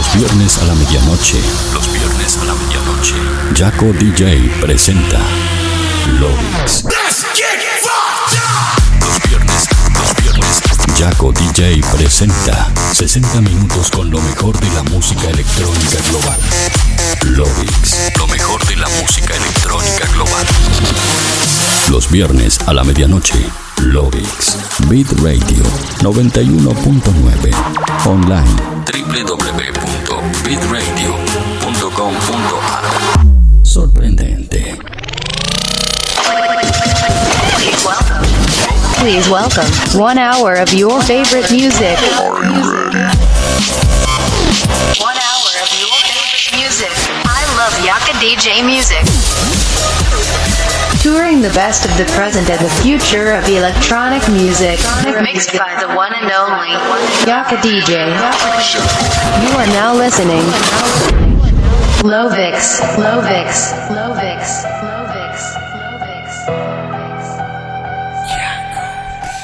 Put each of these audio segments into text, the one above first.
Los viernes a la medianoche. Los viernes a la medianoche. Jaco DJ presenta Lobix. Los viernes, los viernes. Jaco DJ presenta 60 minutos con lo mejor de la música electrónica global. Lobix, lo mejor de la música electrónica global. Los viernes a la medianoche. Lobix. Beat Radio 91.9. Online. www.beatradio.com.ar Sorprendente. Please welcome one hour of your favorite music. One hour of your favorite music. I love Yaka DJ music. Touring the best of the present and the future of electronic music. Mixed by the one and only Yaco DJ. You are now listening. Lovix, Lovix, Lovix, Lovix,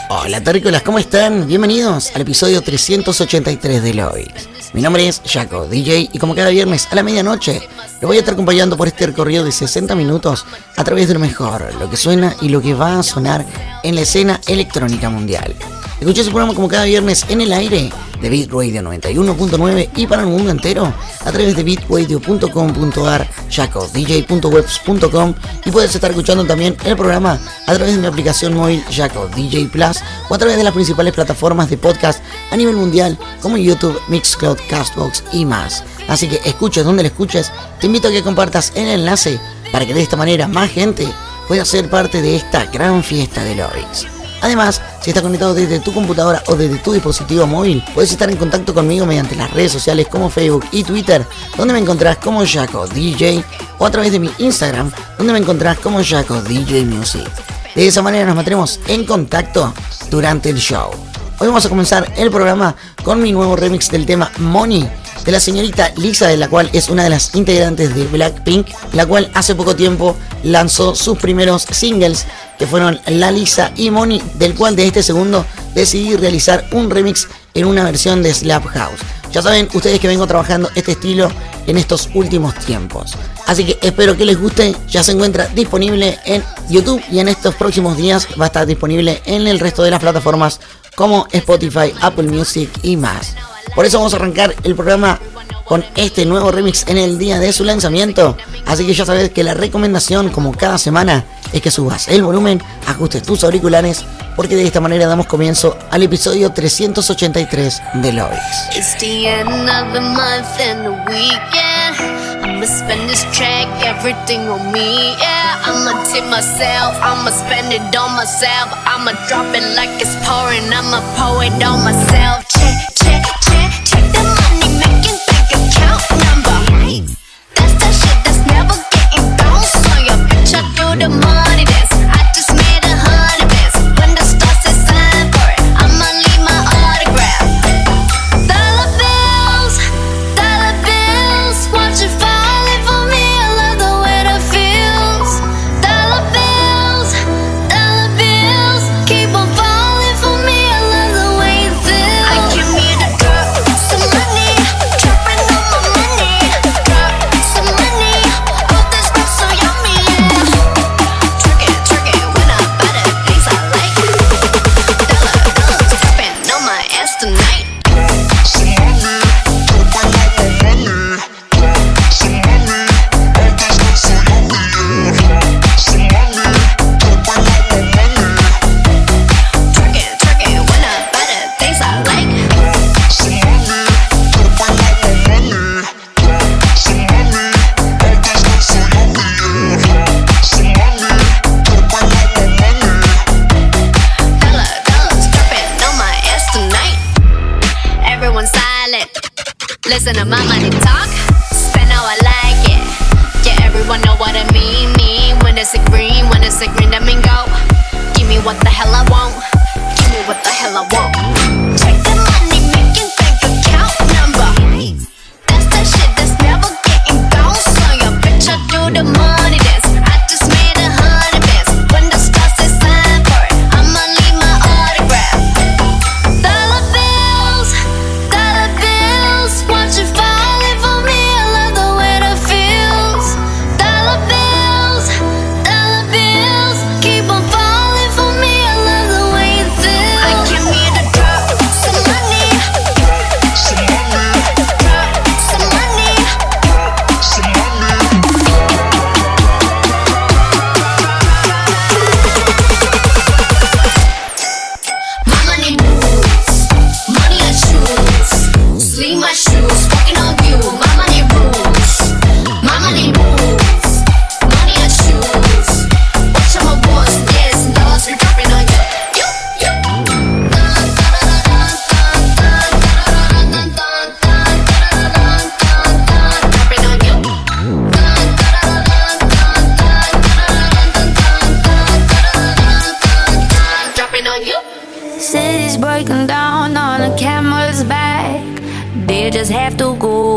Hola terrícolas, ¿cómo están? Bienvenidos al episodio 383 de Lois. Mi nombre es Jaco, DJ, y como cada viernes a la medianoche, lo voy a estar acompañando por este recorrido de 60 minutos a través de lo mejor, lo que suena y lo que va a sonar en la escena electrónica mundial. Escuché su programa como cada viernes en el aire de Beat Radio 91.9 y para el mundo entero a través de beatradio.com.ar, jacodj.webs.com y puedes estar escuchando también el programa a través de mi aplicación móvil Jaco DJ Plus o a través de las principales plataformas de podcast a nivel mundial como YouTube, Mixcloud, Castbox y más. Así que escuches donde lo escuches, te invito a que compartas el enlace para que de esta manera más gente pueda ser parte de esta gran fiesta de Lorix. Además, si estás conectado desde tu computadora o desde tu dispositivo móvil, puedes estar en contacto conmigo mediante las redes sociales como Facebook y Twitter, donde me encontrás como Jaco DJ, o a través de mi Instagram, donde me encontrás como Jaco DJ Music. De esa manera nos mantendremos en contacto durante el show. Hoy vamos a comenzar el programa con mi nuevo remix del tema Money de la señorita Lisa, de la cual es una de las integrantes de Blackpink, la cual hace poco tiempo lanzó sus primeros singles, que fueron La Lisa y Money, del cual de este segundo decidí realizar un remix en una versión de Slap House. Ya saben ustedes que vengo trabajando este estilo en estos últimos tiempos. Así que espero que les guste, ya se encuentra disponible en YouTube y en estos próximos días va a estar disponible en el resto de las plataformas como Spotify, Apple Music y más. Por eso vamos a arrancar el programa con este nuevo remix en el día de su lanzamiento. Así que ya sabes que la recomendación, como cada semana, es que subas el volumen, ajustes tus auriculares, porque de esta manera damos comienzo al episodio 383 de myself. Never getting bounced on your bitch. I do the money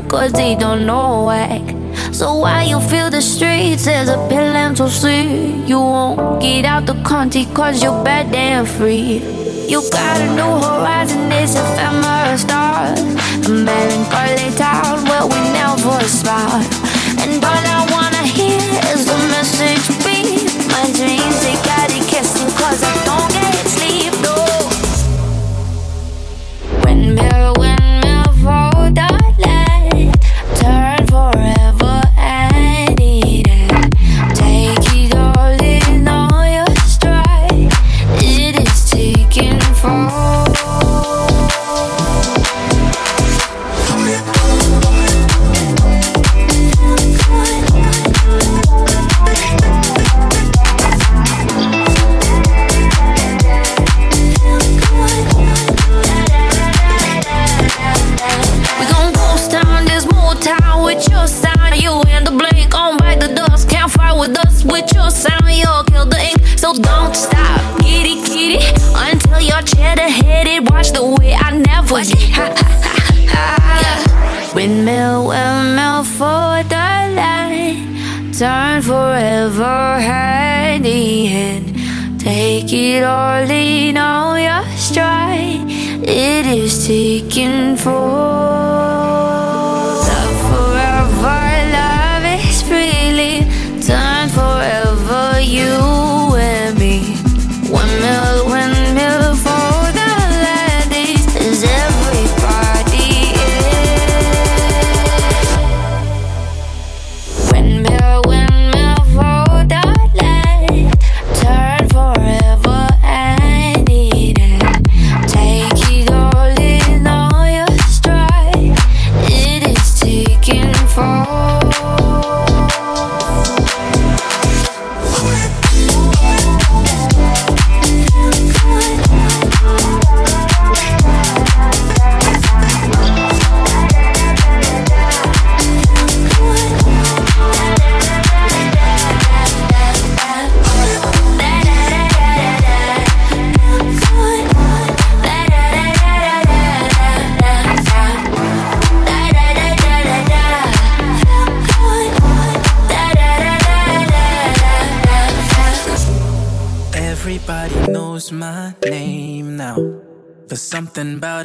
cause they don't know why. So why you feel the streets as a pill to see? You won't get out the country cause you're bad and free. You got a new horizon, it's ephemeral stars. A melancholy town where we never smile. And all I wanna hear is the message be My dreams, headed. Watch the way I never get. Ha, ha, ha, ha. Yeah. Windmill, windmill for the line. Turn forever hand in hand. Take it all in on your stride. It is taking for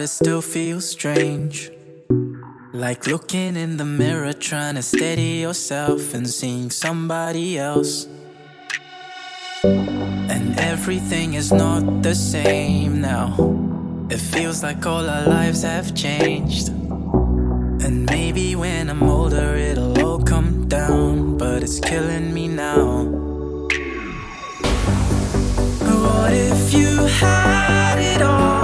it still feels strange. Like looking in the mirror, trying to steady yourself and seeing somebody else. And everything is not the same now. It feels like all our lives have changed. And maybe when I'm older, it'll all come down. But it's killing me now. What if you had it all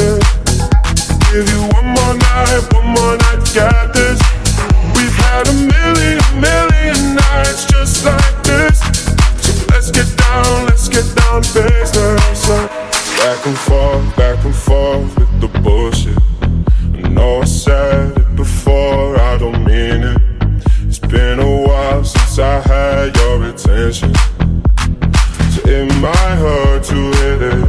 So heart to hit it.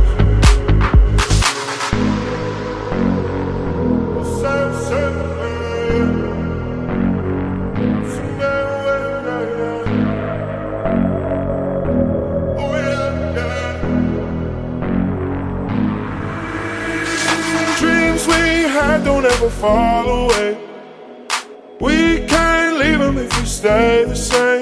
Dreams we had don't ever fall away. We can't leave them if we stay the same.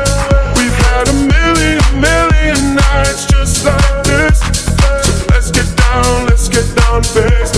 Get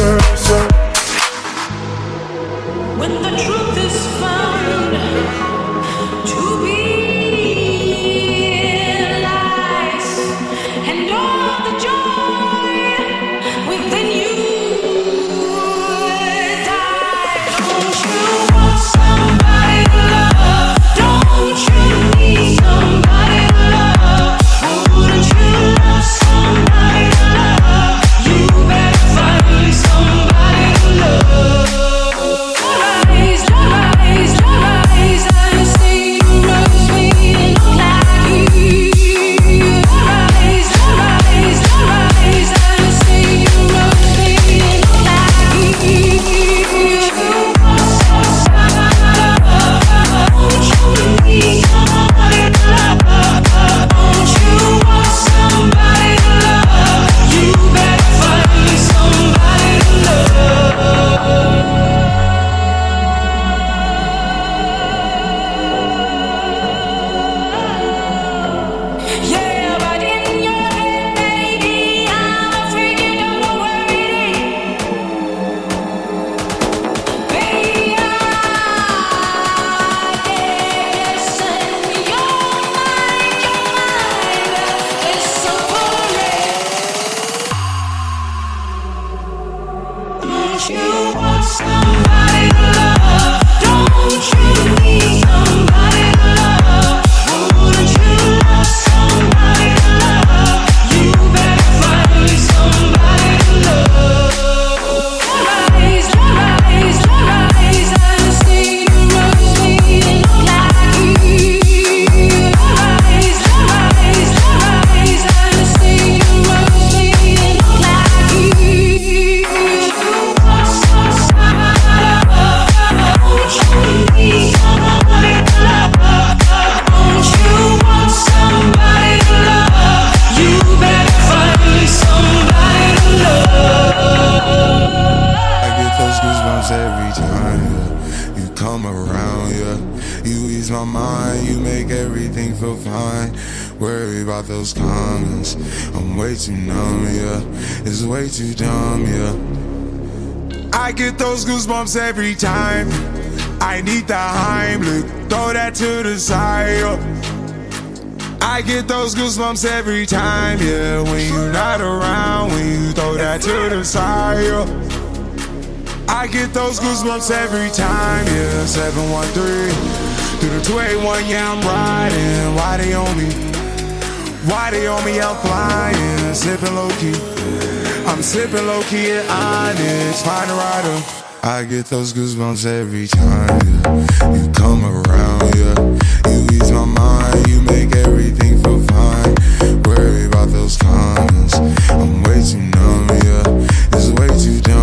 those goosebumps every time, yeah. 713 through the 281, yeah, I'm riding. Why they on me? Why they on me? I'm flying, sipping low key. I'm sipping low key at Onyx, find a rider. I get those goosebumps every time, yeah. You come around, yeah. You ease my mind, you make everything feel fine. Worry about those comments, I'm way too numb, yeah. It's way too dumb,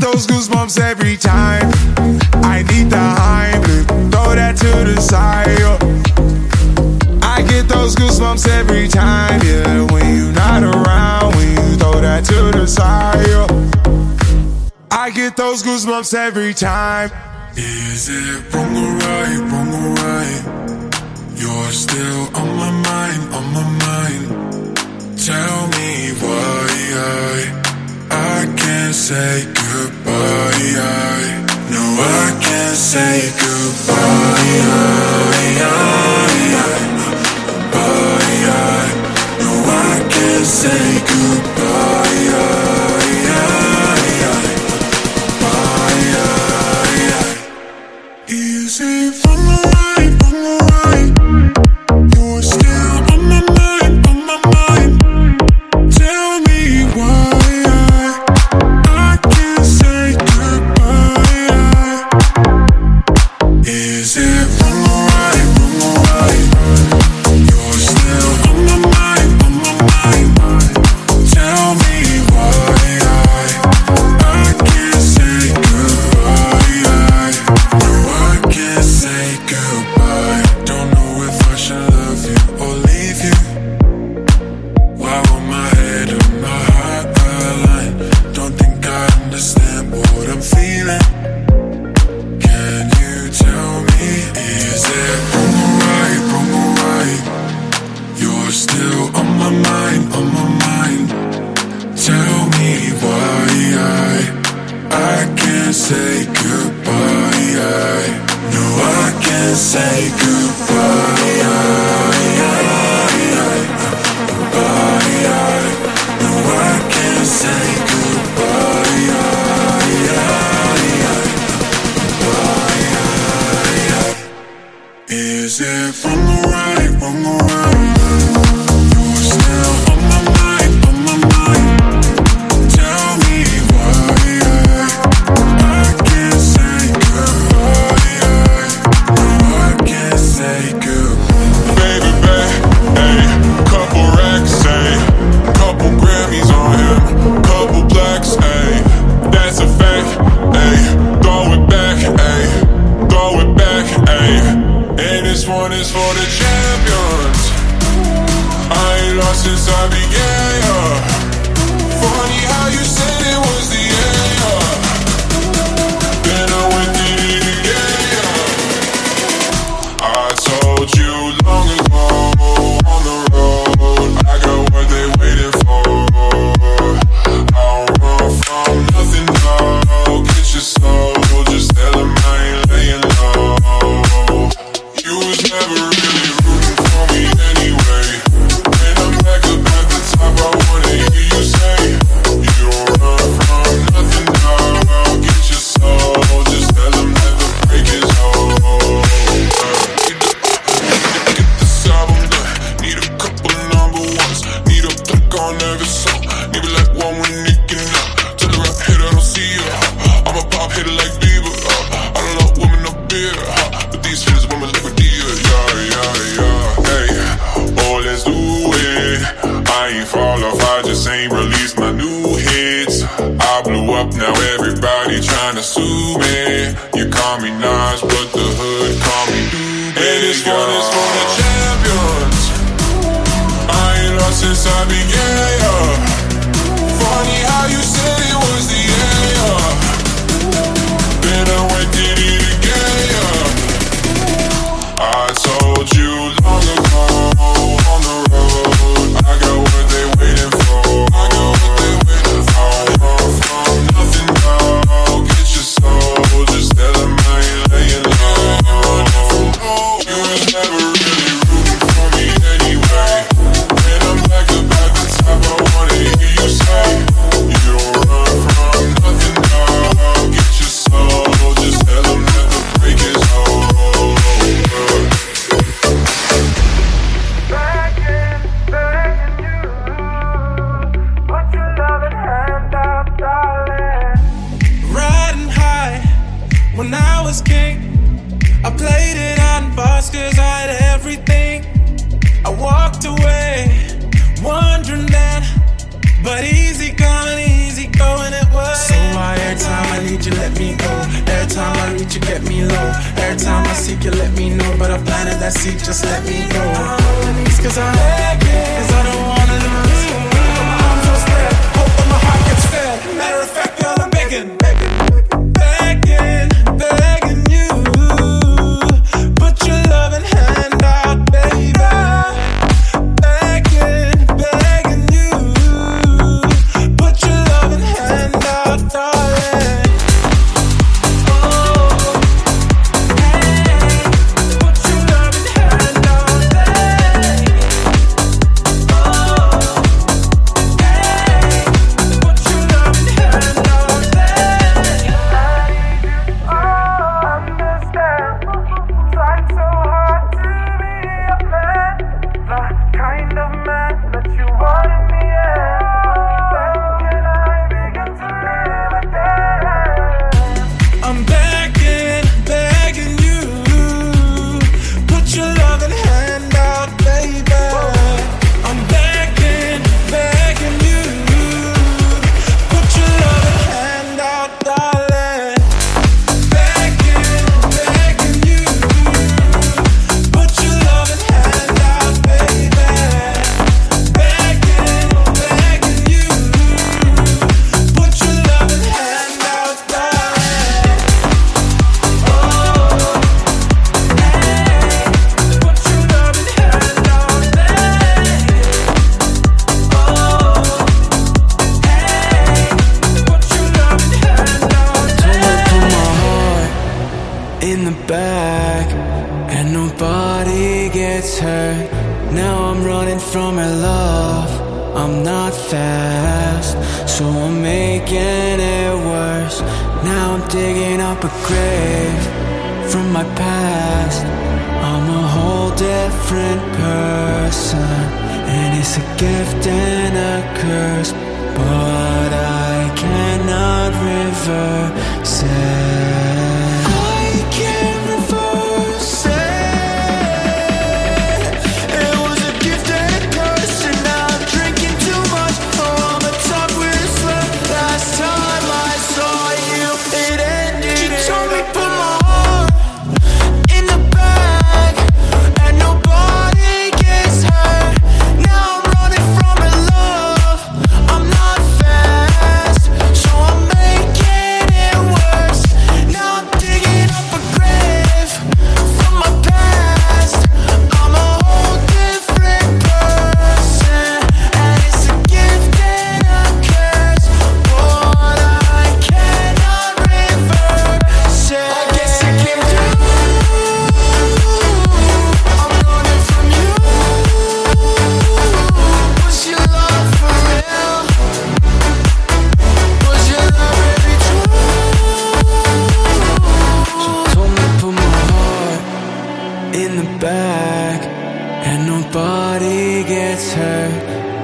Those goosebumps every time. I need the Heimlich, throw that to the side. I get those goosebumps every time, yeah. When you're not around, when you throw that to the side. I get those goosebumps every time. Is it wrong or right, wrong or right? You're still on my mind, on my mind. Tell me why I, I can't say goodbye. I, no, I can't say goodbye. I, I, bye, I, no, I can't say goodbye.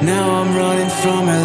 Now I'm running from her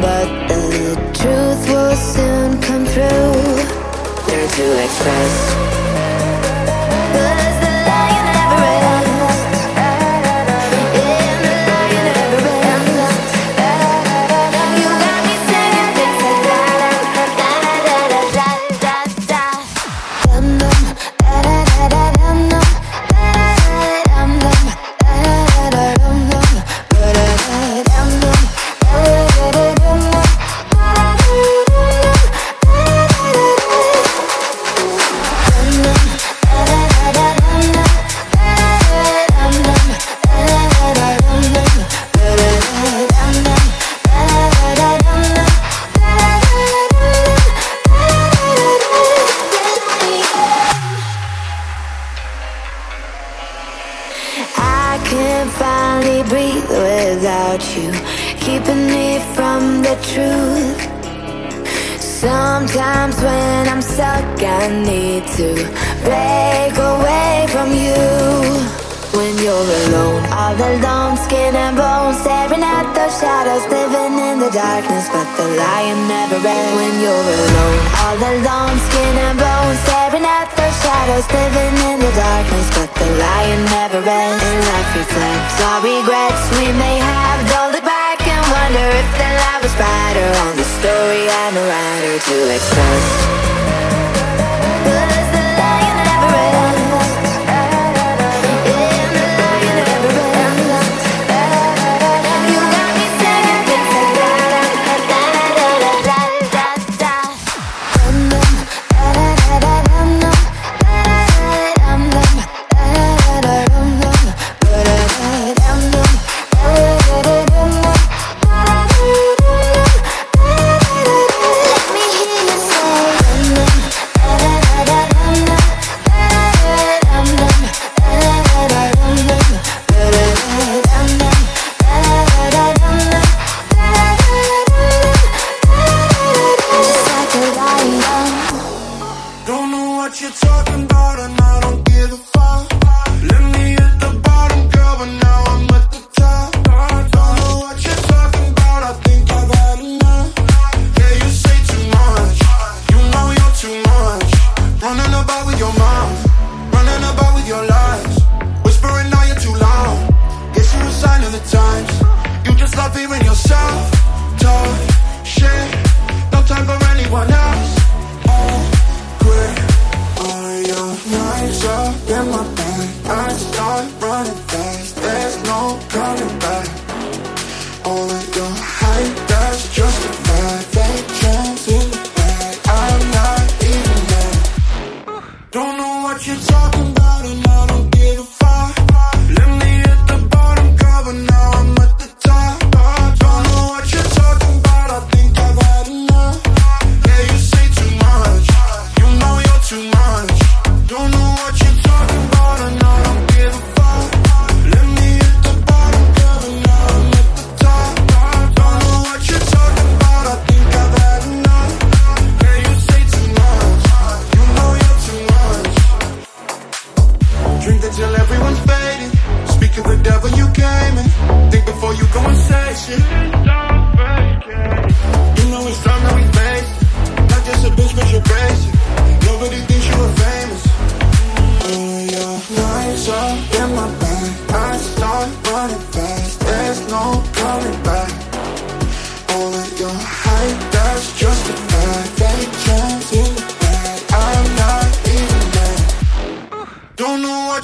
But.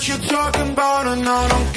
What you're talking about, and I don't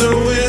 voices start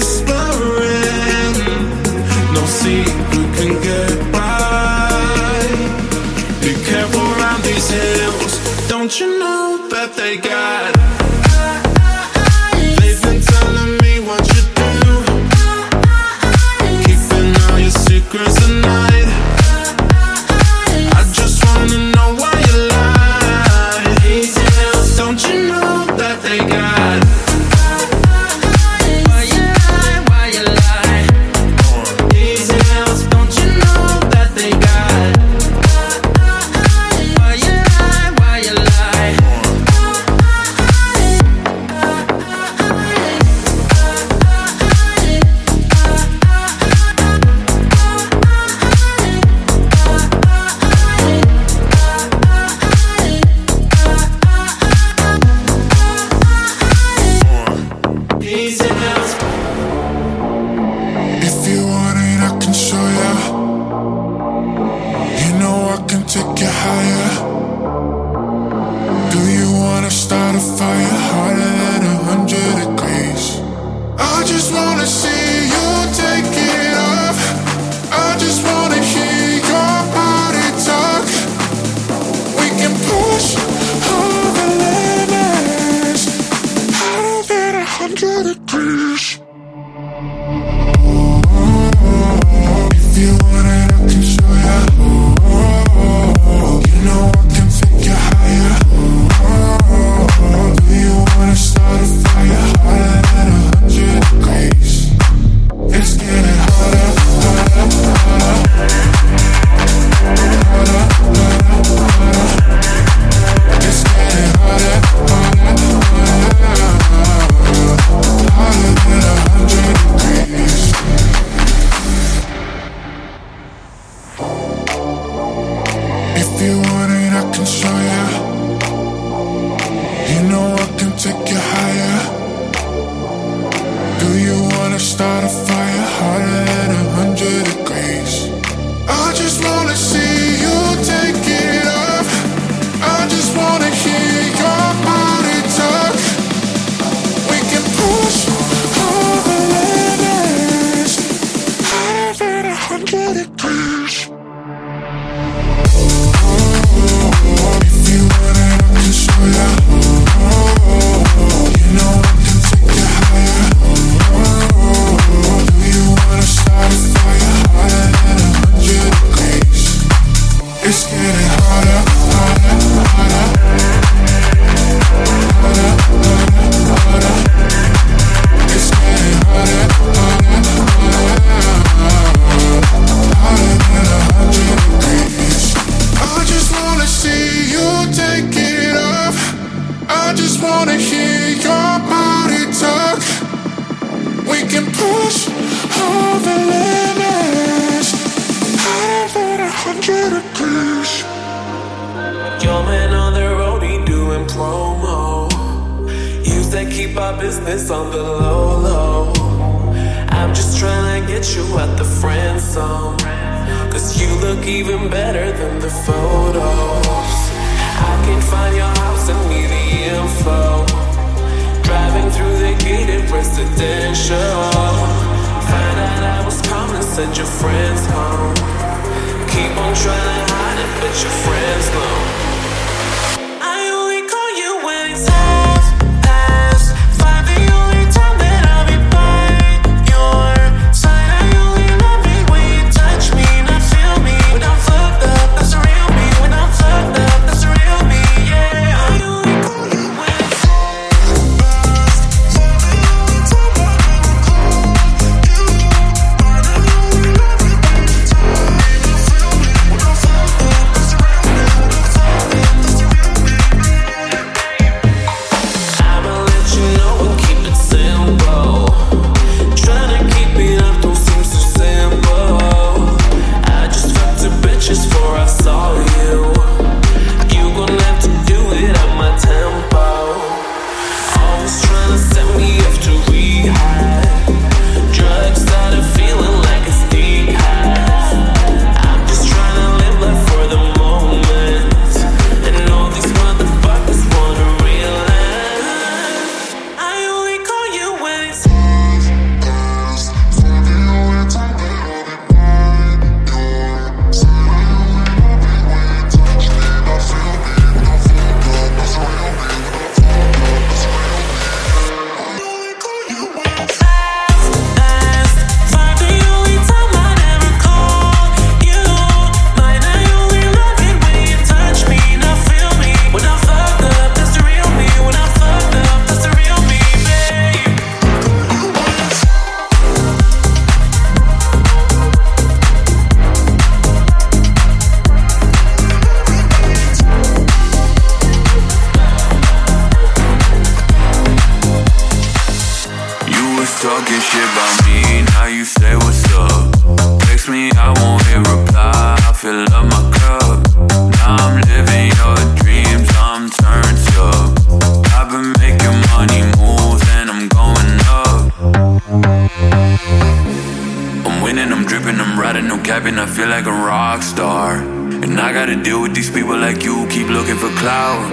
gotta deal with these people like you keep looking for clout.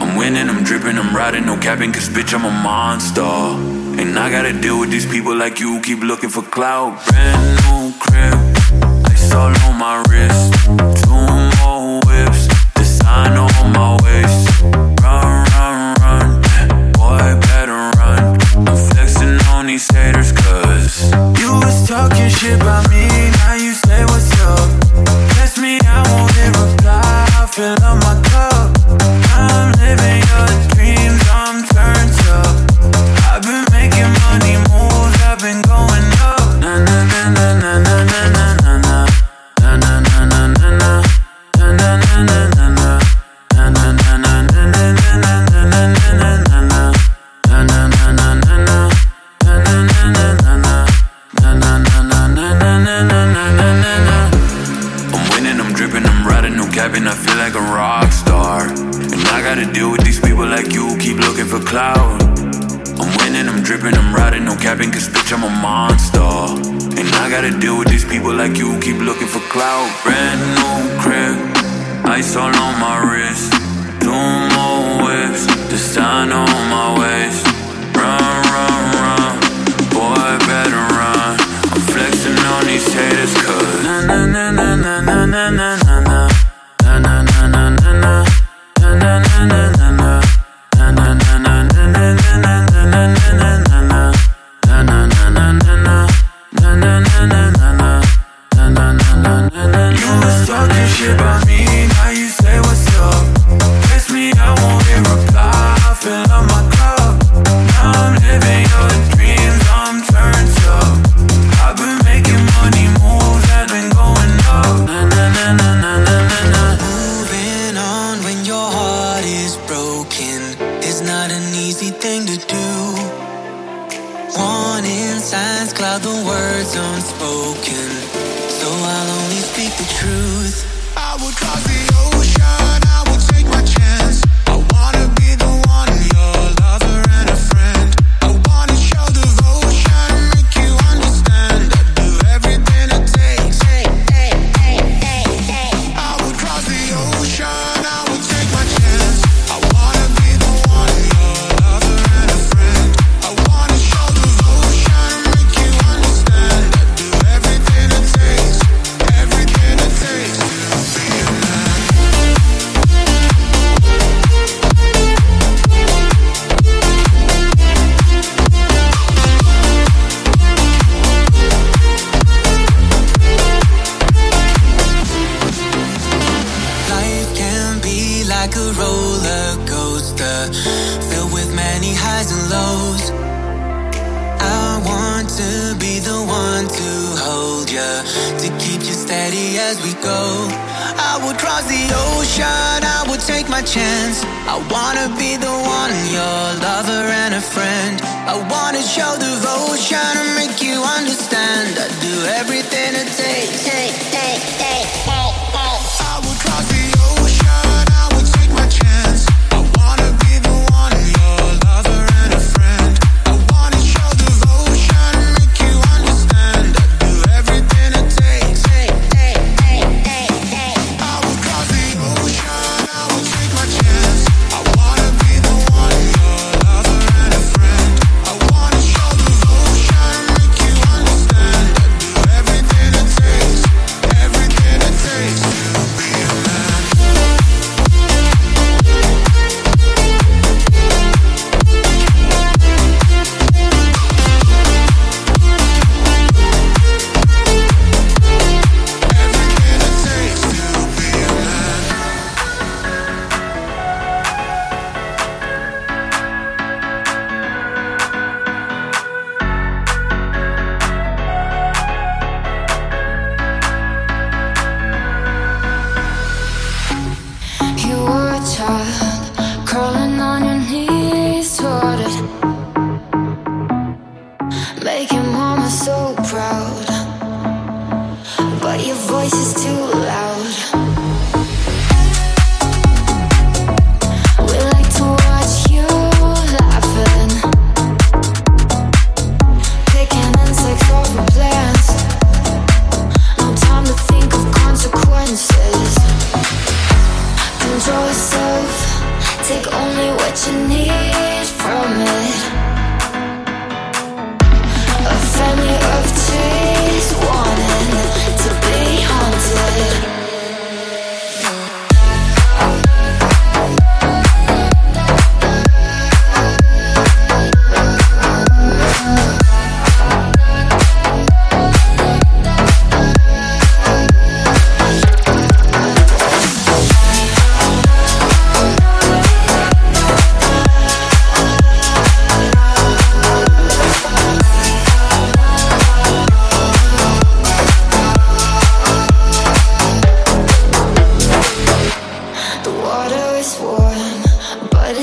I'm winning, I'm dripping, I'm riding, no capping, cause bitch, I'm a monster. And I gotta deal with these people like you keep looking for clout. Brand new crib, ice all on my wrist.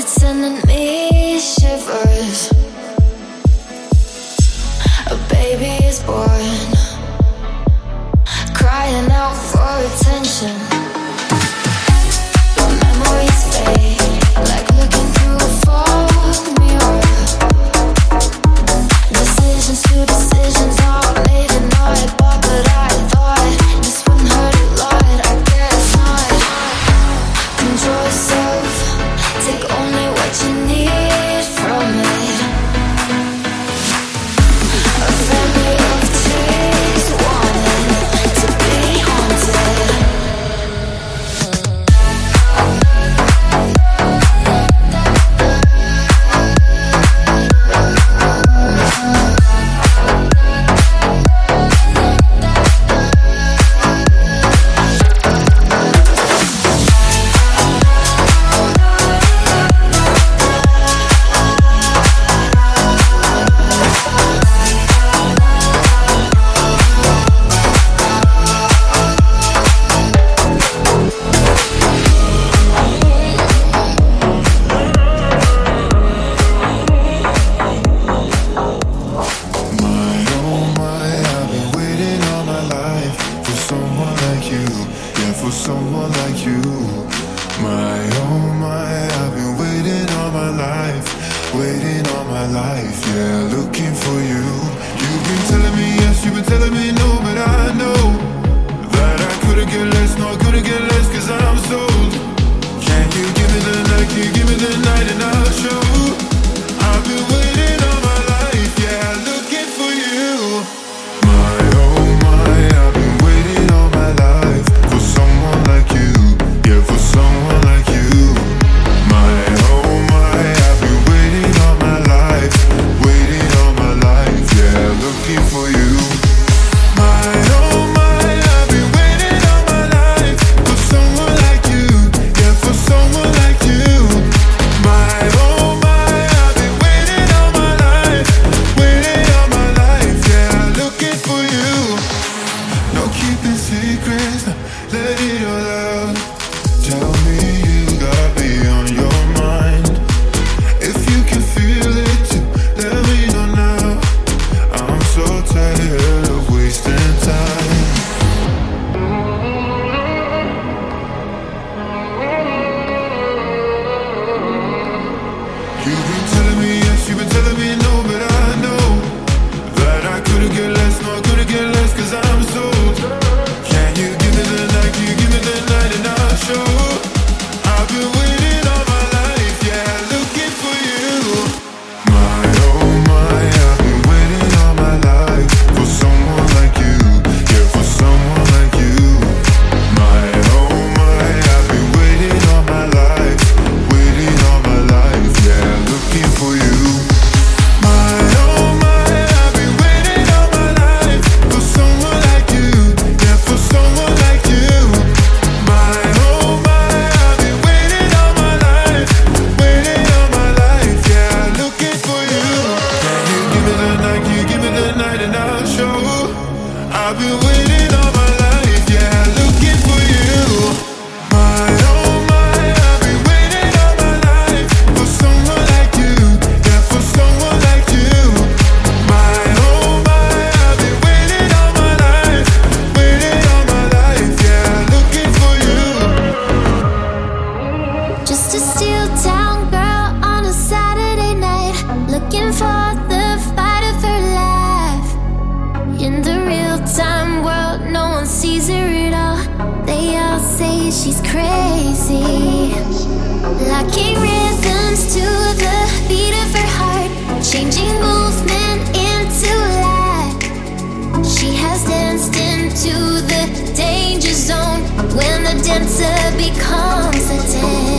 it's sending me shivers. A baby is born, crying out for attention. she's crazy. Locking rhythms to the beat of her heart, changing movement into light. She has danced into the danger zone when the dancer becomes a dancer.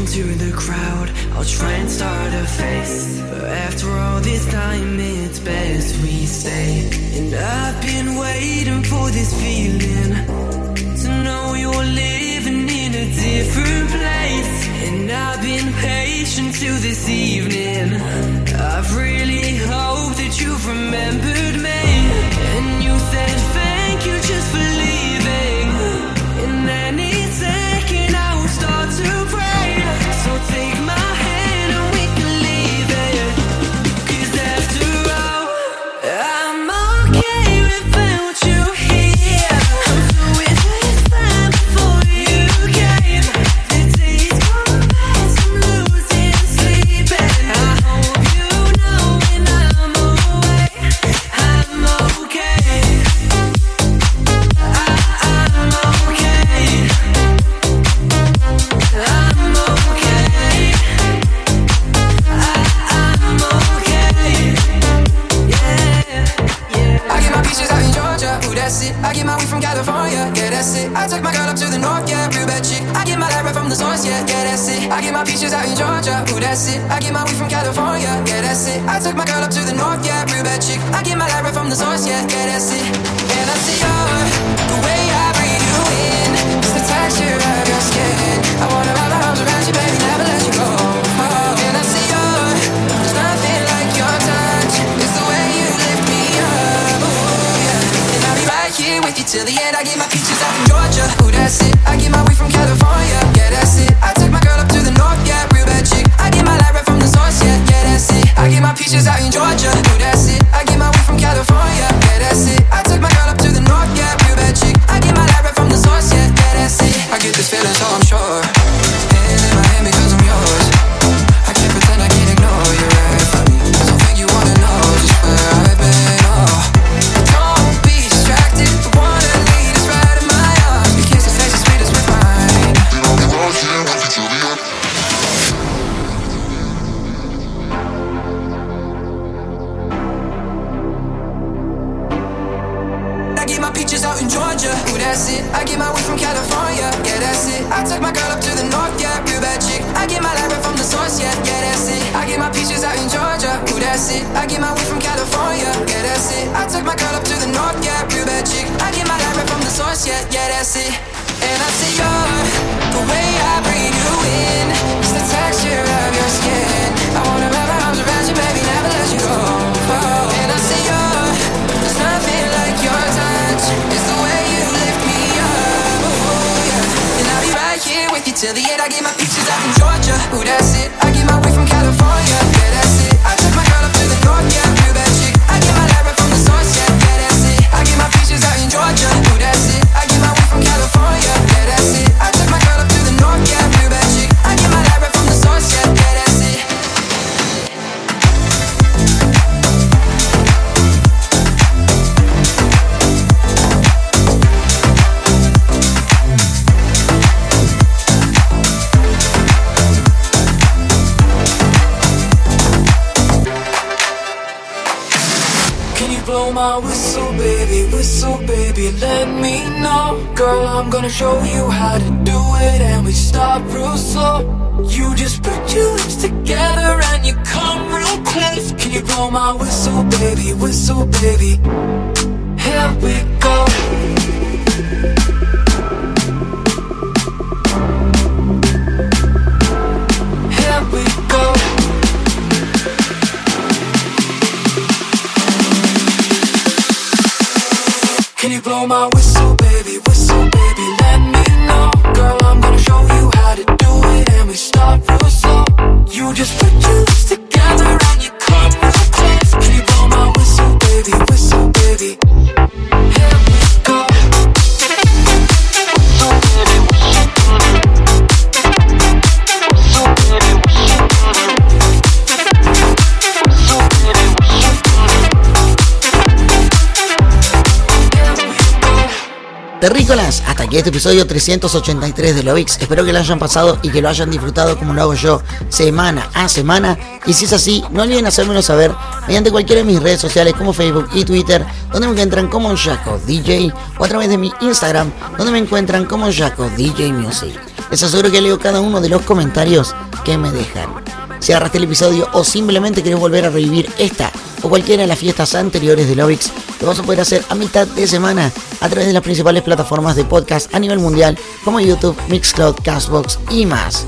into the crowd. I'll try and start a face. But after all this time, it's best we stay. And I've been waiting for this feeling to know you're living in a different place. And I've been patient till this evening. I've really hoped that you've remembered me. And you said, My whistle, Terrícolas, hasta aquí este episodio 383 de Lovix. Espero que lo hayan pasado y que lo hayan disfrutado como lo hago yo semana a semana. Y si es así, no olviden hacérmelo saber mediante cualquiera de mis redes sociales como Facebook y Twitter, donde me encuentran como Jaco DJ, o a través de mi Instagram, donde me encuentran como Jaco DJ Music. Les aseguro que leo cada uno de los comentarios que me dejan. Si agarraste el episodio o simplemente querés volver a revivir esta o cualquiera de las fiestas anteriores de Lovix, lo vas a poder hacer a mitad de semana a través de las principales plataformas de podcast a nivel mundial como YouTube, Mixcloud, Castbox y más.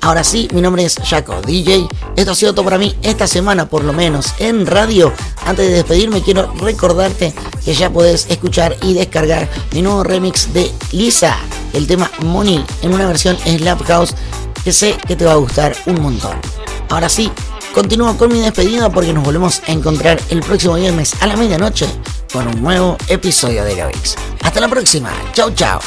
Ahora sí, mi nombre es Jaco DJ. Esto ha sido todo para mí esta semana, por lo menos en radio. Antes de despedirme, quiero recordarte que ya podés escuchar y descargar mi nuevo remix de Lisa, el tema Money, en una versión Slap House que sé que te va a gustar un montón. Ahora sí, continúo con mi despedida porque nos volvemos a encontrar el próximo viernes a la medianoche con un nuevo episodio de Lovix. Hasta la próxima. Chau, chau.